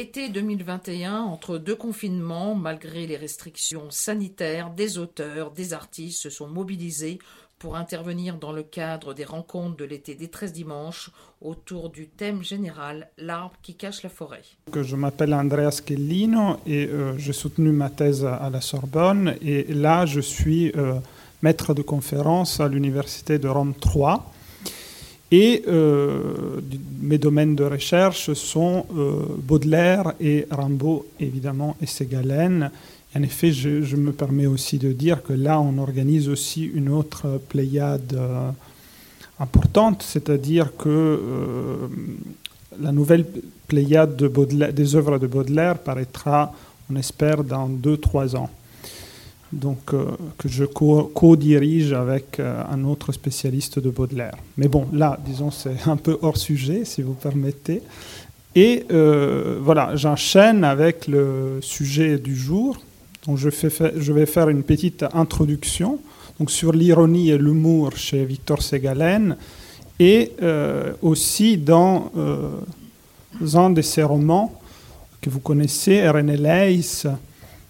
Été 2021, entre deux confinements, malgré les restrictions sanitaires, des auteurs, des artistes se sont mobilisés pour intervenir dans le cadre des rencontres de l'été des 13 dimanches autour du thème général L'arbre qui cache la forêt. Je m'appelle Andrea Schellino et euh, j'ai soutenu ma thèse à la Sorbonne et là je suis euh, maître de conférence à l'université de Rome 3 et euh, mes domaines de recherche sont Baudelaire et Rimbaud évidemment et Ségalène en effet, je, me permets aussi de dire que là, on organise aussi une autre pléiade euh, importante, c'est-à-dire que euh, la nouvelle pléiade des œuvres de Baudelaire paraîtra, on espère, dans 2-3 ans. Donc, euh, que je co-dirige avec un autre spécialiste de Baudelaire. Mais bon, là, disons, c'est un peu hors sujet, si vous permettez. Et voilà, j'enchaîne avec le sujet du jour, donc je, vais faire une petite introduction donc sur l'ironie et l'humour chez Victor Segalen et euh, aussi dans euh, un de ses romans que vous connaissez, René Leys,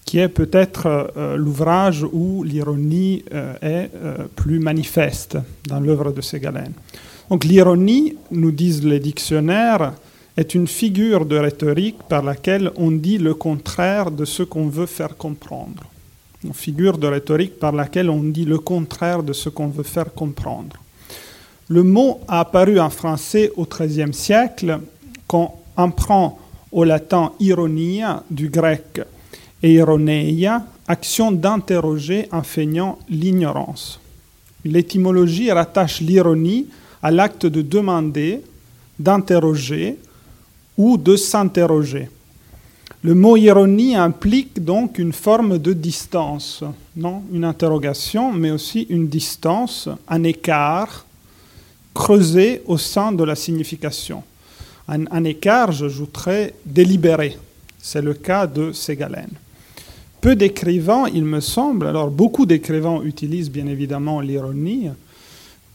qui est peut-être euh, l'ouvrage où l'ironie est plus manifeste dans l'œuvre de Segalen. Donc l'ironie, nous disent les dictionnaires, est une figure de rhétorique par laquelle on dit le contraire de ce qu'on veut faire comprendre. Une figure de rhétorique par laquelle on dit le contraire de ce qu'on veut faire comprendre. Le mot a apparu en français au XIIIe siècle quand on prend au latin ironia du grec eironeia, action d'interroger en feignant l'ignorance. L'étymologie rattache l'ironie à l'acte de demander, d'interroger, ou de s'interroger. Le mot ironie implique donc une forme de distance, non une interrogation, mais aussi une distance, un écart creusé au sein de la signification. Un, écart, j'ajouterais, délibéré. C'est le cas de Ségalène. Peu d'écrivains, il me semble, alors beaucoup d'écrivains utilisent bien évidemment l'ironie,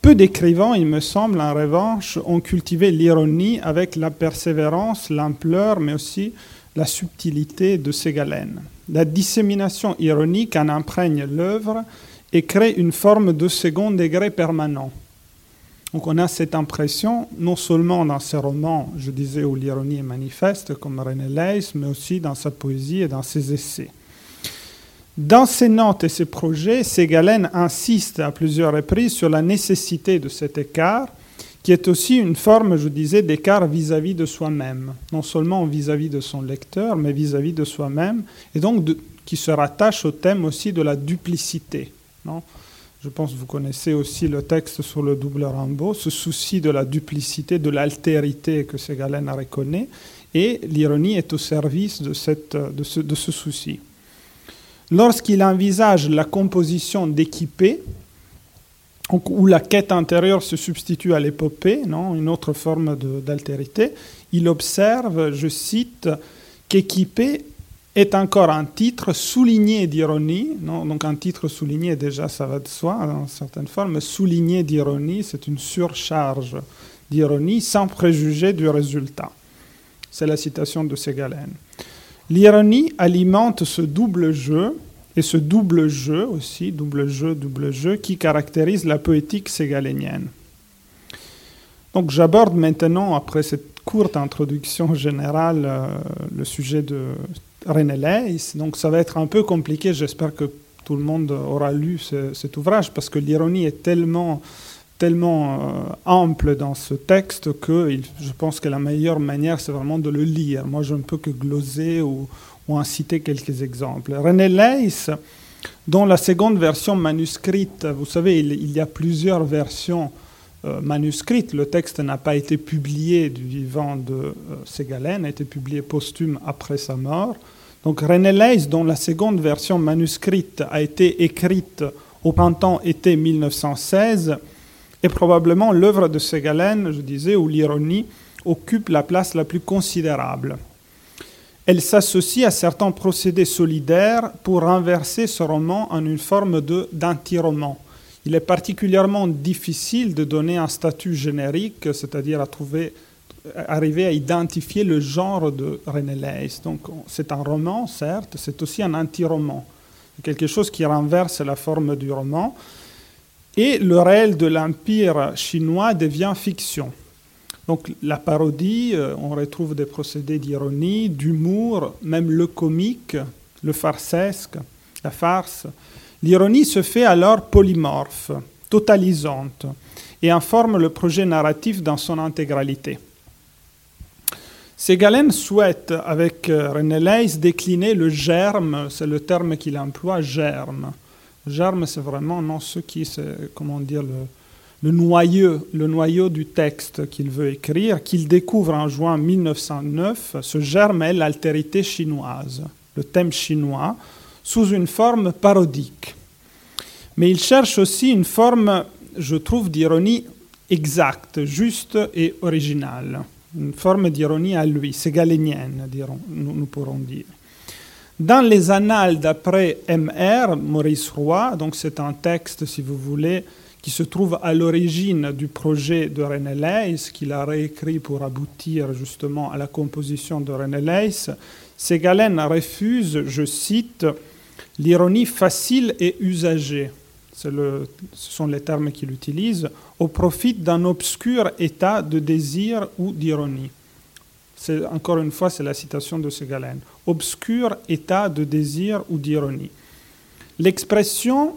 peu d'écrivains, il me semble, en revanche, ont cultivé l'ironie avec la persévérance, l'ampleur, mais aussi la subtilité de Ségalène. La dissémination ironique en imprègne l'œuvre et crée une forme de second degré permanent. Donc on a cette impression, non seulement dans ses romans, je disais, où l'ironie est manifeste, comme René Leys, mais aussi dans sa poésie et dans ses essais. Dans ses notes et ses projets, Ségalène insiste à plusieurs reprises sur la nécessité de cet écart, qui est aussi une forme, je disais, d'écart vis-à-vis de soi-même, non seulement vis-à-vis de son lecteur, mais vis-à-vis de soi-même, et donc qui se rattache au thème aussi de la duplicité. Non? Je pense que vous connaissez aussi le texte sur le double Rimbaud, ce souci de la duplicité, de l'altérité que Ségalène reconnaît, et l'ironie est au service de, ce souci. Lorsqu'il envisage la composition d'équipés, où la quête intérieure se substitue à l'épopée, non, une autre forme d'altérité, il observe, je cite, qu'équipé est encore un titre souligné d'ironie, donc un titre souligné déjà ça va de soi dans certaines formes, souligné d'ironie, c'est une surcharge d'ironie sans préjuger du résultat. C'est la citation de Ségalène. L'ironie alimente ce double jeu, et ce double jeu aussi, double jeu, double jeu, qui caractérise la poétique ségalénienne. Donc j'aborde maintenant, après cette courte introduction générale, euh, le sujet de René Leys. Donc ça va être un peu compliqué, j'espère que tout le monde aura lu cet ouvrage, parce que l'ironie est tellement tellement euh, ample dans ce texte que je pense que la meilleure manière, c'est vraiment de le lire. Moi, je ne peux que gloser ou, ou en citer quelques exemples. René Leys, dans la seconde version manuscrite, vous savez, il, y a plusieurs versions euh, manuscrites. Le texte n'a pas été publié du vivant de euh, Ségalène, a été publié posthume après sa mort. Donc René Leys, dont la seconde version manuscrite a été écrite au printemps-été 1916, et probablement l'œuvre de Ségalène, je disais, où l'ironie occupe la place la plus considérable. Elle s'associe à certains procédés solidaires pour renverser ce roman en une forme d'anti-roman. Il est particulièrement difficile de donner un statut générique, c'est-à-dire à trouver arriver à identifier le genre de René Leys. Donc c'est un roman, certes, c'est aussi un anti-roman, quelque chose qui renverse la forme du roman. Et le réel de l'empire chinois devient fiction. Donc la parodie, euh, on retrouve des procédés d'ironie, d'humour, même le comique, le farcesque, la farce. L'ironie se fait alors polymorphe, totalisante, et informe le projet narratif dans son intégralité. Ségalen souhaite, avec euh, René Leys, décliner le germe, c'est le terme qu'il emploie, germe. Germe, c'est vraiment non, ce qui, c'est, comment dire, le, le noyau, le noyau du texte qu'il veut écrire, qu'il découvre en juin 1909, ce germe l'altérité chinoise, le thème chinois, sous une forme parodique. Mais il cherche aussi une forme, je trouve, d'ironie exacte, juste et originale. Une forme d'ironie à lui, ségalénienne, dirons, nous, nous pourrons dire. Dans les annales d'après MR, Maurice Roy, donc c'est un texte, si vous voulez, qui se trouve à l'origine du projet de René Leys, qu'il a réécrit pour aboutir justement à la composition de René Leys, Ségalen refuse, je cite, l'ironie facile et usagée, ce sont les termes qu'il utilise, au profit d'un obscur état de désir ou d'ironie. C'est, encore une fois, c'est la citation de Ségalen. Obscur état de désir ou d'ironie. L'expression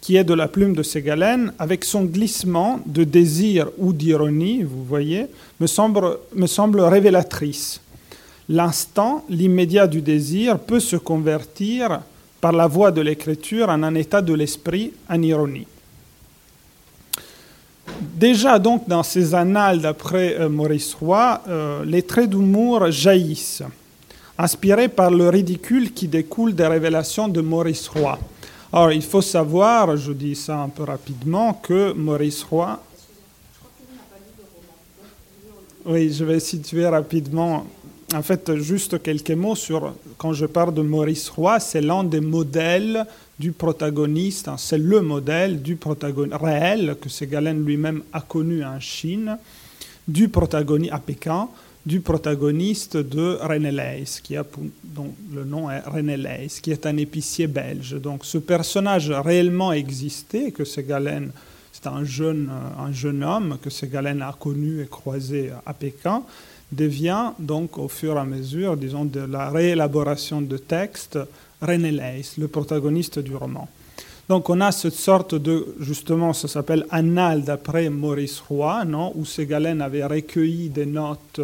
qui est de la plume de Ségalen, avec son glissement de désir ou d'ironie, vous voyez, me semble, me semble révélatrice. L'instant, l'immédiat du désir peut se convertir par la voie de l'écriture en un état de l'esprit en ironie. Déjà donc dans ces annales d'après euh, Maurice Roy, euh, les traits d'humour jaillissent, inspirés par le ridicule qui découle des révélations de Maurice Roy. Alors, il faut savoir, je dis ça un peu rapidement, que Maurice Roy. Oui, je vais situer rapidement. En fait, juste quelques mots sur. Quand je parle de Maurice Roy, c'est l'un des modèles du protagoniste, hein, c'est le modèle du protagoniste réel que Ségalen lui-même a connu en Chine, du protagoniste à Pékin, du protagoniste de René Leys, qui a, dont le nom est René Leys, qui est un épicier belge. Donc ce personnage réellement existé, que Ségalen, c'est un jeune, un jeune homme que Ségalen a connu et croisé à Pékin, devient donc au fur et à mesure, disons, de la réélaboration de texte, René Leys, le protagoniste du roman. Donc on a cette sorte de, justement, ça s'appelle Annales d'après Maurice Roy, non, où Ségalen avait recueilli des notes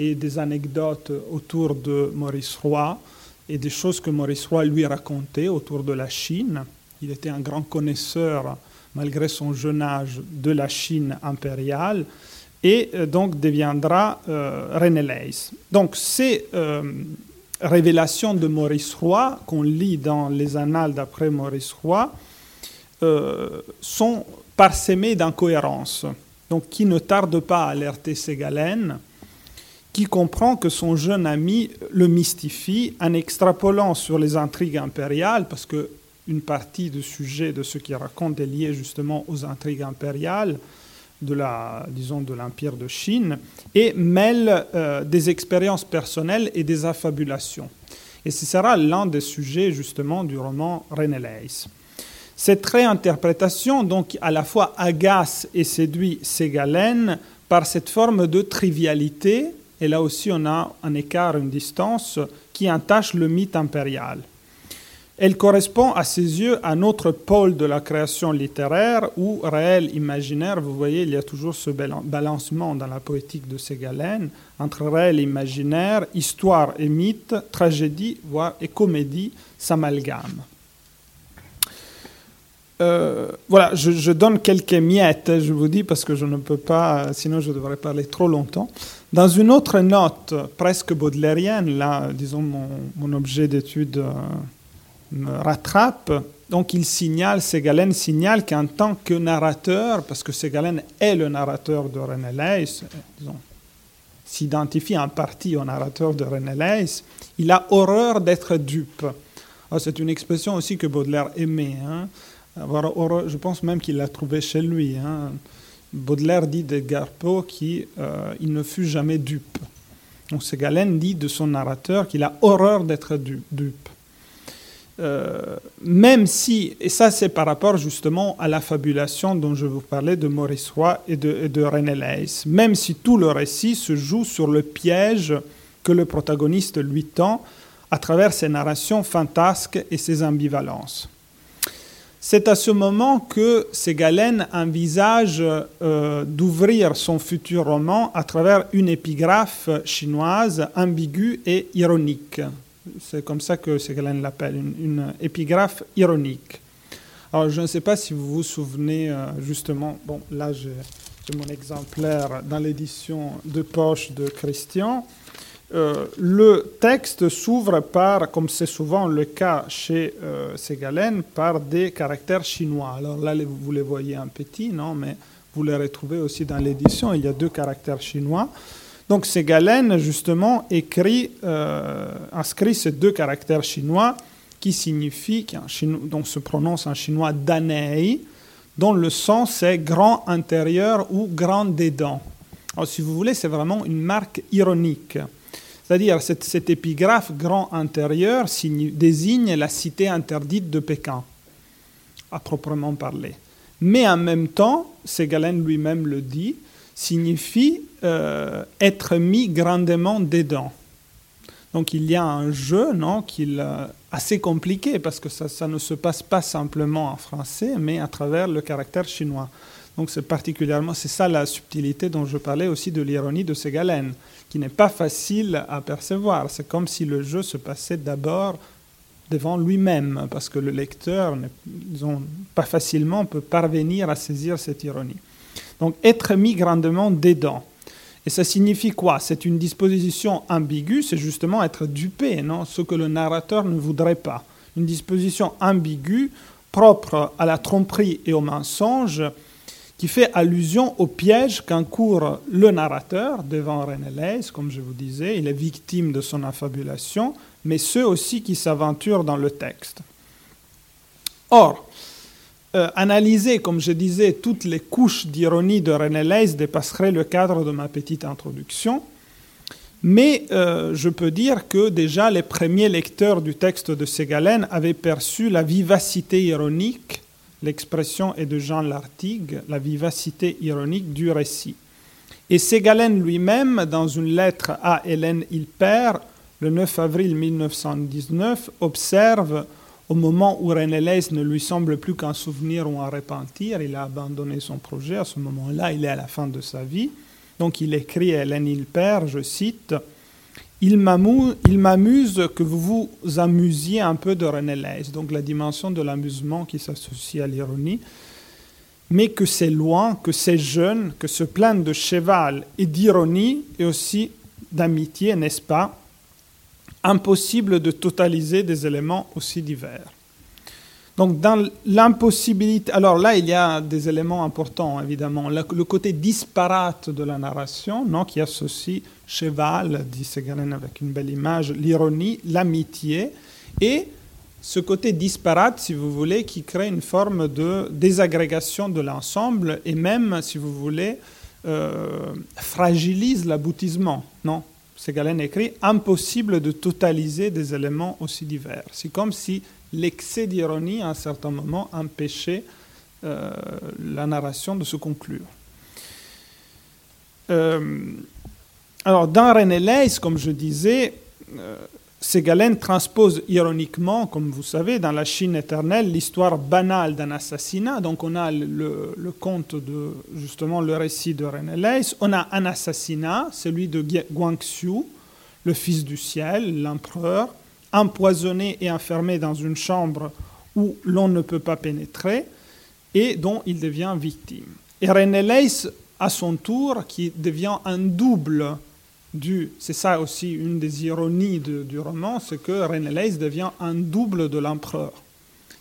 et des anecdotes autour de Maurice Roy et des choses que Maurice Roy lui racontait autour de la Chine. Il était un grand connaisseur, malgré son jeune âge, de la Chine impériale et euh, donc deviendra euh, René Leys. Donc ces euh, révélations de Maurice Roy qu'on lit dans les annales d'après Maurice Roy sont parsemées d'incohérences, donc qui ne tardent pas à alerter Ségalène qui comprend que son jeune ami le mystifie en extrapolant sur les intrigues impériales, parce que une partie du sujet de ce qu'il raconte est liée justement aux intrigues impériales de la, disons, de l'empire de Chine, et mêle euh, des expériences personnelles et des affabulations. Et ce sera l'un des sujets justement du roman René Leys. Cette réinterprétation, donc, à la fois agace et séduit Ségalen par cette forme de trivialité et là aussi, on a un écart, une distance qui entache le mythe impérial. Elle correspond à ses yeux à notre pôle de la création littéraire où réel, imaginaire, vous voyez, il y a toujours ce balancement dans la poétique de Ségalène entre réel et imaginaire, histoire et mythe, tragédie, voire et comédie s'amalgament. Euh, voilà, je, je, donne quelques miettes, je vous dis, parce que je ne peux pas, sinon je devrais parler trop longtemps. Dans une autre note presque baudelairienne, là, disons, mon, objet d'étude euh, me rattrape. Donc, il signale, Ségalen signale qu'en tant que narrateur, parce que Ségalen est le narrateur de René Leys, disons, s'identifie en partie au narrateur de René Leys, il a horreur d'être dupe. C'est une expression aussi que Baudelaire aimait. Hein. Horreur, je pense même qu'il l'a trouvé chez lui. Hein Baudelaire dit d'Edgar Poe qu'il ne fut jamais dupe. Donc Ségalen dit de son narrateur qu'il a horreur d'être dupe. Euh, même si, et ça c'est par rapport justement à la fabulation dont je vous parlais de Maurice Roy et de, de René Leys, même si tout le récit se joue sur le piège que le protagoniste lui tend à travers ses narrations fantasques et ses ambivalences. C'est à ce moment que Ségalen envisage euh, d'ouvrir son futur roman à travers une épigraphe chinoise ambiguë et ironique. C'est comme ça que Ségalen l'appelle, une, épigraphe ironique. Alors je ne sais pas si vous vous souvenez euh, justement, bon là j'ai mon exemplaire dans l'édition de poche de Christian. Euh, le texte s'ouvre par, comme c'est souvent le cas chez euh, Ségalen, par des caractères chinois. Alors là, vous les voyez en petit, non, mais vous les retrouvez aussi dans l'édition. Il y a deux caractères chinois. Donc Ségalen, justement, écrit, euh, inscrit ces deux caractères chinois qui signifient, qui donc se prononce en chinois danei, dont le sens est grand intérieur ou grand dedans. Alors si vous voulez, c'est vraiment une marque ironique. C'est-à-dire, cette, épigraphe grand intérieur désigne la cité interdite de Pékin, à proprement parler. Mais en même temps, Ségalen lui-même le dit, signifie euh, être mis grandement dedans. Donc il y a un jeu non, qu'il, euh, assez compliqué parce que ça, ne se passe pas simplement en français, mais à travers le caractère chinois. Donc c'est particulièrement, c'est ça la subtilité dont je parlais aussi de l'ironie de Ségalen qui n'est pas facile à percevoir. C'est comme si le jeu se passait d'abord devant lui-même, parce que le lecteur, disons, pas facilement peut parvenir à saisir cette ironie. Donc être mis grandement dedans. Et ça signifie quoi? C'est une disposition ambiguë, c'est justement être dupé, non? Ce que le narrateur ne voudrait pas. Une disposition ambiguë, propre à la tromperie et au mensonge, qui fait allusion au piège qu'encourt le narrateur devant René Leys, comme je vous disais, il est victime de son affabulation, mais ceux aussi qui s'aventurent dans le texte. Or, euh, analyser, comme je disais, toutes les couches d'ironie de René Leys dépasserait le cadre de ma petite introduction, mais euh, je peux dire que déjà les premiers lecteurs du texte de Ségalen avaient perçu la vivacité ironique L'expression est de Jean Lartigue, la vivacité ironique du récit. Et Ségalen lui-même, dans une lettre à Hélène Hilpert, le 9 avril 1919, observe au moment où René Leys ne lui semble plus qu'un souvenir ou un repentir, il a abandonné son projet, à ce moment-là, il est à la fin de sa vie. Donc il écrit à Hélène Hilpert, je cite, il m'amuse que vous vous amusiez un peu de René Leys, donc la dimension de l'amusement qui s'associe à l'ironie, mais que c'est loin, que c'est jeune, que ce plein de cheval et d'ironie et aussi d'amitié, n'est-ce pas? Impossible de totaliser des éléments aussi divers. Donc dans l'impossibilité, alors là il y a des éléments importants évidemment, le, côté disparate de la narration, non, qui associe cheval, dit Ségalen avec une belle image, l'ironie, l'amitié, et ce côté disparate, si vous voulez, qui crée une forme de désagrégation de l'ensemble et même, si vous voulez, euh, fragilise l'aboutissement. Non, Ségalen écrit impossible de totaliser des éléments aussi divers. C'est comme si l'excès d'ironie, à un certain moment, empêchait euh, la narration de se conclure. Euh, alors, dans René Leys, comme je disais, euh, Ségalen transpose ironiquement, comme vous savez, dans La Chine éternelle, l'histoire banale d'un assassinat. Donc, on a le, conte de, justement, le récit de René Leys. On a un assassinat, celui de Guangxu, le fils du ciel, l'empereur, empoisonné et enfermé dans une chambre où l'on ne peut pas pénétrer et dont il devient victime. Et René Leys, à son tour, qui devient un double du... C'est ça aussi une des ironies du roman, c'est que René Leys devient un double de l'empereur.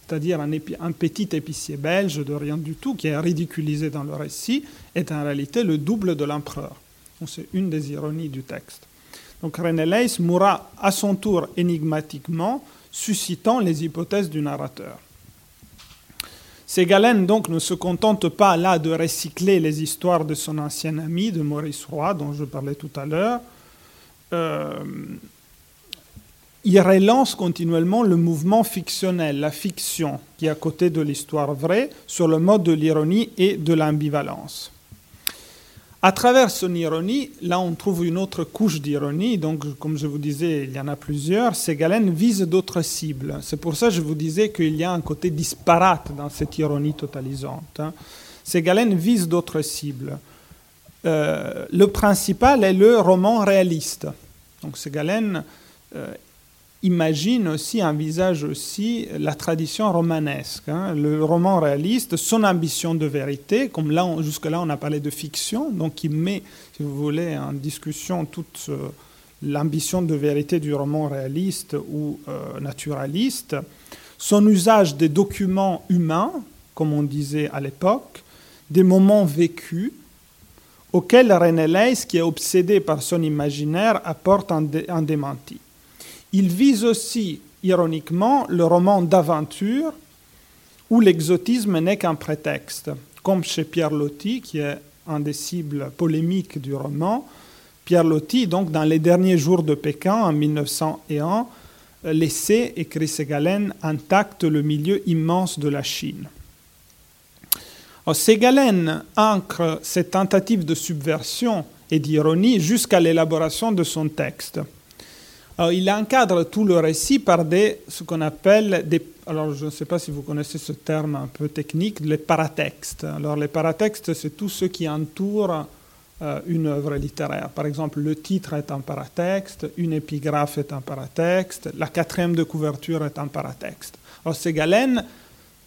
C'est-à-dire un, un, petit épicier belge de rien du tout, qui est ridiculisé dans le récit, est en réalité le double de l'empereur. C'est une des ironies du texte. Donc René Leys mourra à son tour énigmatiquement, suscitant les hypothèses du narrateur. Ségalen donc ne se contente pas là de recycler les histoires de son ancien ami, de Maurice Roy, dont je parlais tout à l'heure. Euh, il relance continuellement le mouvement fictionnel, la fiction, qui est à côté de l'histoire vraie, sur le mode de l'ironie et de l'ambivalence. À travers son ironie, là on trouve une autre couche d'ironie, donc comme je vous disais, il y en a plusieurs. Ségalen vise d'autres cibles. C'est pour ça que je vous disais qu'il y a un côté disparate dans cette ironie totalisante. Hein. Ségalen vise d'autres cibles. Euh, le principal est le roman réaliste. Donc Ségalen euh, imagine aussi, envisage aussi la tradition romanesque, hein, le roman réaliste, son ambition de vérité, comme là, jusque-là on a parlé de fiction, donc il met, si vous voulez, en discussion toute euh, l'ambition de vérité du roman réaliste ou euh, naturaliste, son usage des documents humains, comme on disait à l'époque, des moments vécus, auxquels René Leys, qui est obsédé par son imaginaire, apporte un démenti. Il vise aussi, ironiquement, le roman d'aventure où l'exotisme n'est qu'un prétexte, comme chez Pierre Loti, qui est un des cibles polémiques du roman. Pierre Loti, donc, dans les derniers jours de Pékin, en 1901, laissait, écrit Ségalen, intact le milieu immense de la Chine. Ségalen ancre cette tentative de subversion et d'ironie jusqu'à l'élaboration de son texte. Alors, il encadre tout le récit par des, ce qu'on appelle. Alors, je ne sais pas si vous connaissez ce terme un peu technique, les paratextes. Alors, les paratextes, c'est tout ce qui entoure euh, une œuvre littéraire. Par exemple, le titre est un paratexte, une épigraphe est un paratexte, la quatrième de couverture est un paratexte. Alors, Ségalen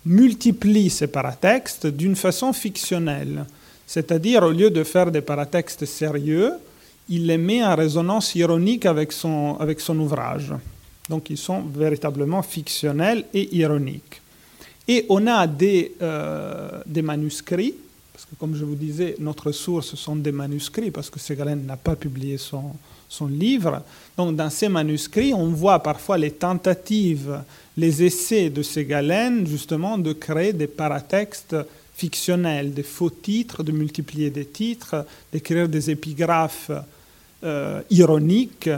multiplie ces paratextes d'une façon fictionnelle. C'est-à-dire, au lieu de faire des paratextes sérieux, il les met en résonance ironique avec son, avec son ouvrage. Donc ils sont véritablement fictionnels et ironiques. Et on a des, euh, des manuscrits, parce que comme je vous disais, notre source sont des manuscrits, parce que Ségalen n'a pas publié son, son livre. Donc dans ces manuscrits, on voit parfois les tentatives, les essais de Ségalen, justement, de créer des paratextes fictionnels, des faux titres, de multiplier des titres, d'écrire des épigraphes euh, ironiques,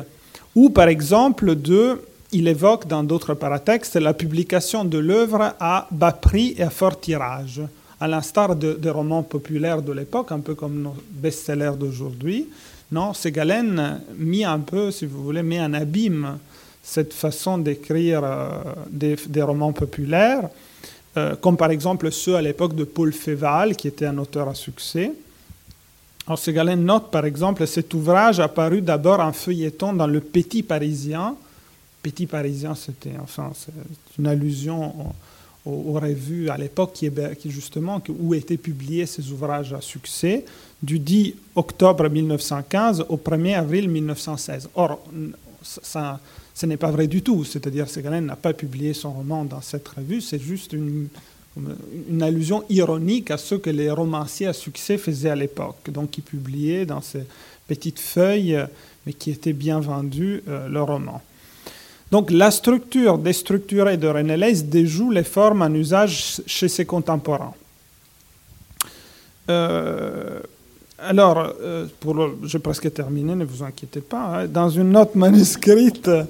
ou par exemple de, il évoque dans d'autres paratextes la publication de l'œuvre à bas prix et à fort tirage, à l'instar de, des romans populaires de l'époque, un peu comme nos best-sellers d'aujourd'hui. Non, Ségalen mis un peu, si vous voulez, met en abîme cette façon d'écrire euh, des, des, romans populaires euh, comme par exemple ceux à l'époque de Paul Féval, qui était un auteur à succès. Alors, Ségalen note par exemple cet ouvrage apparu d'abord en feuilleton dans le Petit Parisien. Petit Parisien, c'était enfin, une allusion aux, revues à l'époque qui, justement où étaient publiés ces ouvrages à succès du 10 octobre 1915 au 1er avril 1916. Or, ça, ce n'est pas vrai du tout. C'est-à-dire que n'a pas publié son roman dans cette revue, c'est juste une, une, allusion ironique à ce que les romanciers à succès faisaient à l'époque. Donc, ils publiaient dans ces petites feuilles, mais qui étaient bien vendues, euh, le roman. Donc, la structure déstructurée de René déjoue les formes en usage chez ses contemporains. Euh, alors, euh, pour j'ai presque terminé, ne vous inquiétez pas. Hein. dans une note manuscrite, euh,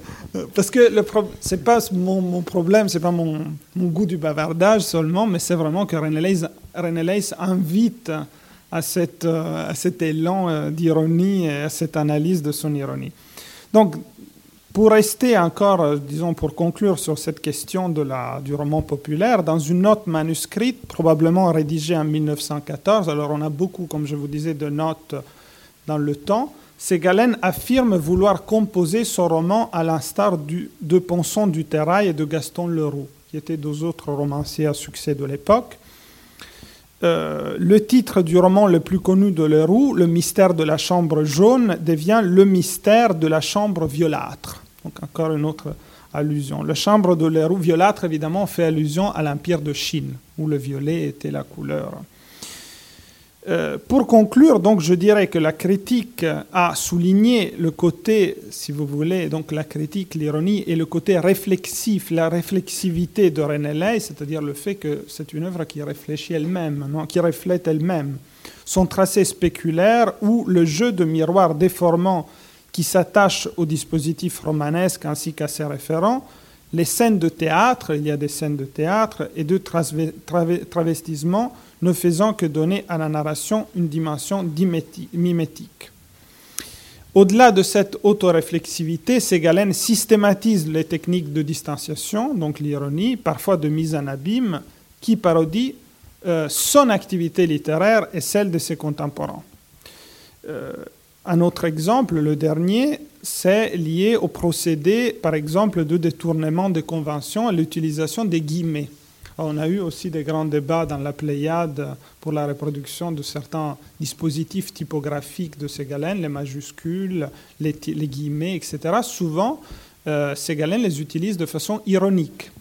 parce que le c'est pas mon, mon problème, c'est pas mon, goût du bavardage seulement, mais c'est vraiment que René Leys, invite à, euh, à cet élan d'ironie et à cette analyse de son ironie. Donc, pour rester encore, euh, disons, pour conclure sur cette question de la, du roman populaire, dans une note manuscrite, probablement rédigée en 1914, alors on a beaucoup, comme je vous disais, de notes dans le temps, Ségalen affirme vouloir composer son roman à l'instar de Ponson du Terrail et de Gaston Leroux, qui étaient deux autres romanciers à succès de l'époque. Euh, le titre du roman le plus connu de Leroux, Le mystère de la chambre jaune, devient Le mystère de la chambre violâtre. Donc encore une autre allusion. Le chambre de Leroux violâtre, évidemment, fait allusion à l'Empire de Chine, où le violet était la couleur. Euh, pour conclure, donc, je dirais que la critique a souligné le côté, si vous voulez, donc la critique, l'ironie et le côté réflexif, la réflexivité de René Ley, c'est-à-dire le fait que c'est une œuvre qui réfléchit elle-même, qui reflète elle-même. Son tracé spéculaire ou le jeu de miroir déformant qui s'attache au dispositif romanesque ainsi qu'à ses référents, les scènes de théâtre, il y a des scènes de théâtre et de travestissement ne faisant que donner à la narration une dimension mimétique. Au-delà de cette autoréflexivité, Ségalène systématise les techniques de distanciation, donc l'ironie, parfois de mise en abîme, qui parodie euh, son activité littéraire et celle de ses contemporains. Euh, un autre exemple, le dernier, c'est lié au procédé, par exemple, de détournement de conventions à l'utilisation des guillemets. On a eu aussi des grands débats dans la Pléiade pour la reproduction de certains dispositifs typographiques de Ségalène, les majuscules, les, guillemets, etc. Souvent, euh, Ségalène les utilise de façon ironique.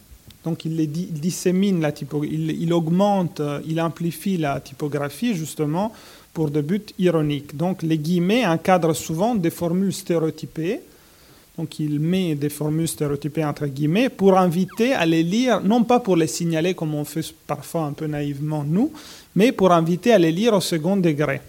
Donc il, les dissémine la typographie, il, augmente, euh, il amplifie la typographie justement pour des buts ironiques. Donc les guillemets encadrent souvent des formules stéréotypées donc il met des formules stéréotypées entre guillemets pour inviter à les lire, non pas pour les signaler comme on fait parfois un peu naïvement nous, mais pour inviter à les lire au second degré.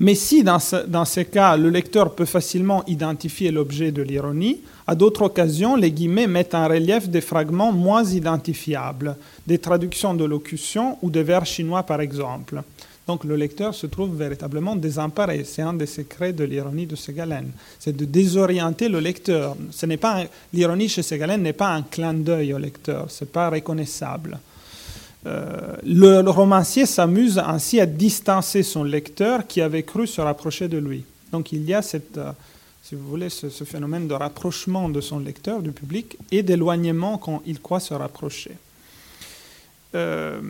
Mais si dans, ces cas le lecteur peut facilement identifier l'objet de l'ironie, à d'autres occasions les guillemets mettent en relief des fragments moins identifiables, des traductions de locution ou des vers chinois par exemple. Donc le lecteur se trouve véritablement désemparé. C'est un des secrets de l'ironie de Ségalène. C'est de désorienter le lecteur. Ce n'est pas l'ironie chez Ségalène n'est pas un clin d'œil au lecteur. C'est pas reconnaissable. Euh, le, romancier s'amuse ainsi à distancer son lecteur qui avait cru se rapprocher de lui. Donc il y a cette, euh, si vous voulez, ce, phénomène de rapprochement de son lecteur, du public, et d'éloignement quand il croit se rapprocher. Euh,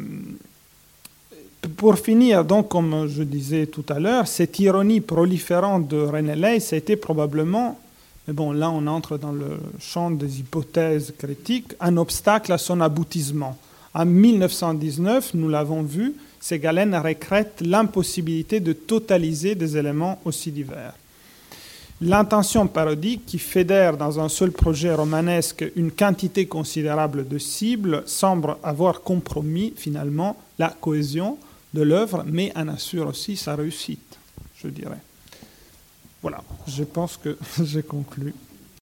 pour finir, donc, comme je disais tout à l'heure, cette ironie proliférante de René Ley, été probablement, mais bon, là on entre dans le champ des hypothèses critiques, un obstacle à son aboutissement. En 1919, nous l'avons vu, Ségalène regrette l'impossibilité de totaliser des éléments aussi divers. L'intention parodique qui fédère dans un seul projet romanesque une quantité considérable de cibles semble avoir compromis finalement la cohésion de l'œuvre, mais en assure aussi sa réussite, je dirais. Voilà, je pense que j'ai conclu.